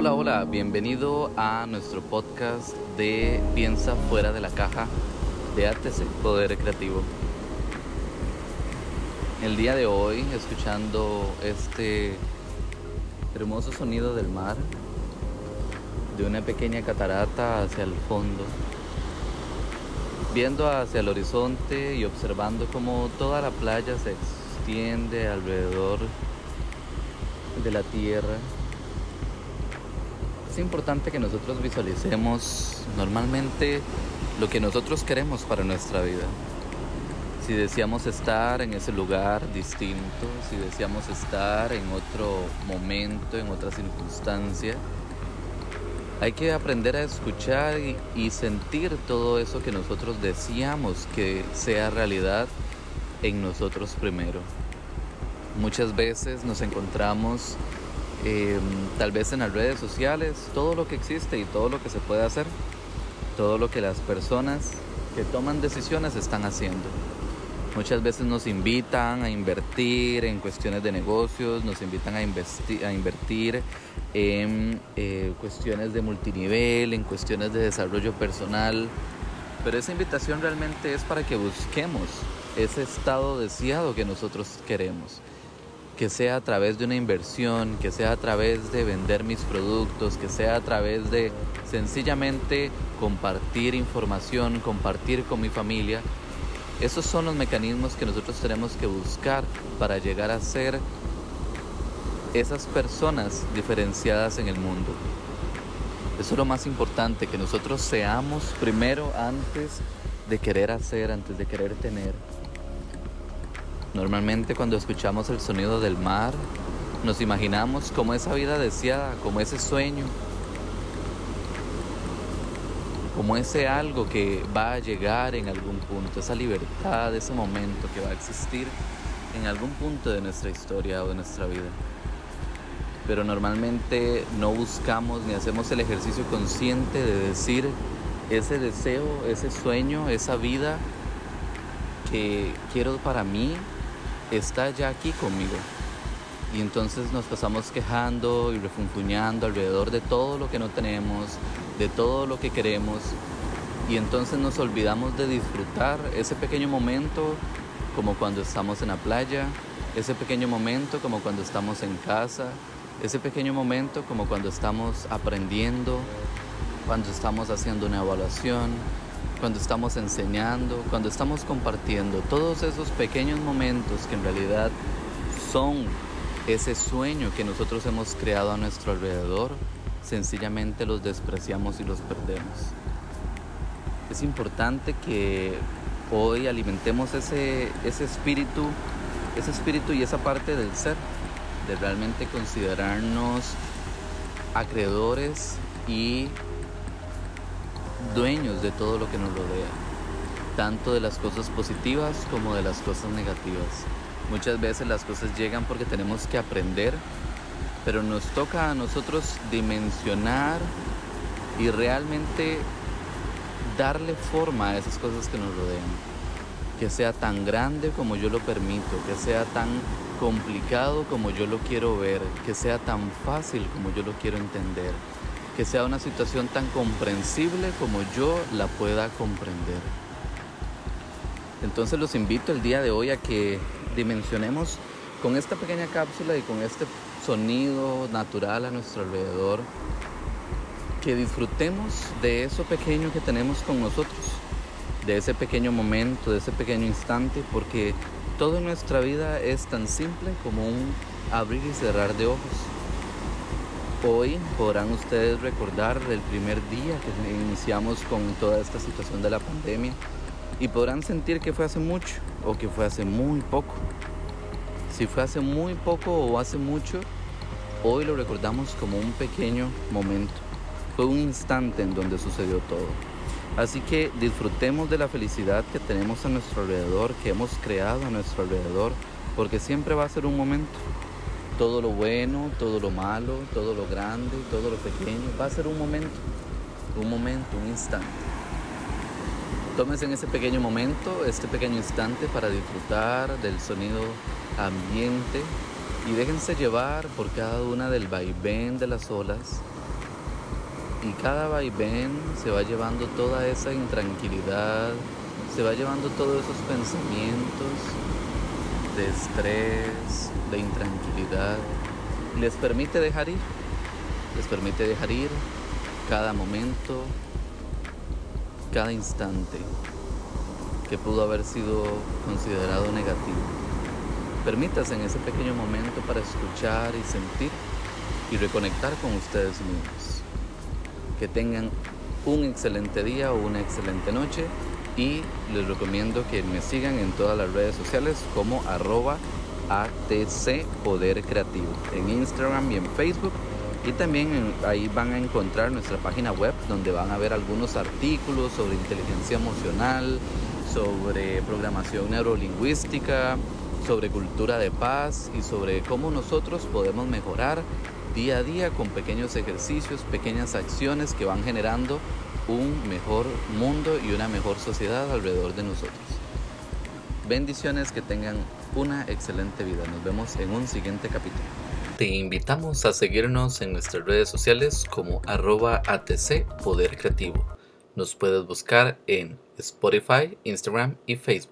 Hola, hola, bienvenido a nuestro podcast de Piensa fuera de la caja de ATC Poder Creativo. El día de hoy, escuchando este hermoso sonido del mar, de una pequeña catarata hacia el fondo, viendo hacia el horizonte y observando cómo toda la playa se extiende alrededor de la tierra importante que nosotros visualicemos normalmente lo que nosotros queremos para nuestra vida. Si deseamos estar en ese lugar distinto, si deseamos estar en otro momento, en otra circunstancia, hay que aprender a escuchar y, y sentir todo eso que nosotros deseamos que sea realidad en nosotros primero. Muchas veces nos encontramos Em, tal vez en las redes sociales, todo lo que existe y todo lo que se puede hacer, todo lo que las personas que toman decisiones están haciendo. Muchas veces nos invitan a invertir en cuestiones de negocios, nos invitan a, a invertir en eh, cuestiones de multinivel, en cuestiones de desarrollo personal, pero esa invitación realmente es para que busquemos ese estado deseado que nosotros queremos que sea a través de una inversión, que sea a través de vender mis productos, que sea a través de sencillamente compartir información, compartir con mi familia. Esos son los mecanismos que nosotros tenemos que buscar para llegar a ser esas personas diferenciadas en el mundo. Eso es lo más importante, que nosotros seamos primero antes de querer hacer, antes de querer tener. Normalmente cuando escuchamos el sonido del mar, nos imaginamos como esa vida deseada, como ese sueño, como ese algo que va a llegar en algún punto, esa libertad, ese momento que va a existir en algún punto de nuestra historia o de nuestra vida. Pero normalmente no buscamos ni hacemos el ejercicio consciente de decir ese deseo, ese sueño, esa vida que quiero para mí está ya aquí conmigo. Y entonces nos pasamos quejando y refunfuñando alrededor de todo lo que no tenemos, de todo lo que queremos. Y entonces nos olvidamos de disfrutar ese pequeño momento como cuando estamos en la playa, ese pequeño momento como cuando estamos en casa, ese pequeño momento como cuando estamos aprendiendo, cuando estamos haciendo una evaluación, cuando estamos enseñando, cuando estamos compartiendo, todos esos pequeños momentos que en realidad son ese sueño que nosotros hemos creado a nuestro alrededor, sencillamente los despreciamos y los perdemos. Es importante que hoy alimentemos ese, ese espíritu, ese espíritu y esa parte del ser, de realmente considerarnos acreedores y dueños de todo lo que nos rodea, tanto de las cosas positivas como de las cosas negativas. Muchas veces las cosas llegan porque tenemos que aprender, pero nos toca a nosotros dimensionar y realmente darle forma a esas cosas que nos rodean. Que sea tan grande como yo lo permito, que sea tan complicado como yo lo quiero ver, que sea tan fácil como yo lo quiero entender que sea una situación tan comprensible como yo la pueda comprender. Entonces los invito el día de hoy a que dimensionemos con esta pequeña cápsula y con este sonido natural a nuestro alrededor, que disfrutemos de eso pequeño que tenemos con nosotros, de ese pequeño momento, de ese pequeño instante, porque toda nuestra vida es tan simple como un abrir y cerrar de ojos. Hoy podrán ustedes recordar el primer día que iniciamos con toda esta situación de la pandemia y podrán sentir que fue hace mucho o que fue hace muy poco. Si fue hace muy poco o hace mucho, hoy lo recordamos como un pequeño momento. Fue un instante en donde sucedió todo. Así que disfrutemos de la felicidad que tenemos a nuestro alrededor, que hemos creado a nuestro alrededor, porque siempre va a ser un momento todo lo bueno, todo lo malo, todo lo grande, todo lo pequeño, va a ser un momento, un momento, un instante. Tómense en ese pequeño momento, este pequeño instante para disfrutar del sonido ambiente y déjense llevar por cada una del vaivén de las olas Y cada vaivén se va llevando toda esa intranquilidad, se va llevando todos esos pensamientos de estrés, de intranquilidad. Les permite dejar ir, les permite dejar ir cada momento, cada instante que pudo haber sido considerado negativo. Permítase en ese pequeño momento para escuchar y sentir y reconectar con ustedes mismos. Que tengan un excelente día o una excelente noche y les recomiendo que me sigan en todas las redes sociales como arroba ATC Poder Creativo en Instagram y en Facebook. Y también ahí van a encontrar nuestra página web donde van a ver algunos artículos sobre inteligencia emocional, sobre programación neurolingüística, sobre cultura de paz y sobre cómo nosotros podemos mejorar día a día con pequeños ejercicios, pequeñas acciones que van generando un mejor mundo y una mejor sociedad alrededor de nosotros. Bendiciones, que tengan una excelente vida. Nos vemos en un siguiente capítulo. Te invitamos a seguirnos en nuestras redes sociales como arroba ATC Poder Creativo. Nos puedes buscar en Spotify, Instagram y Facebook.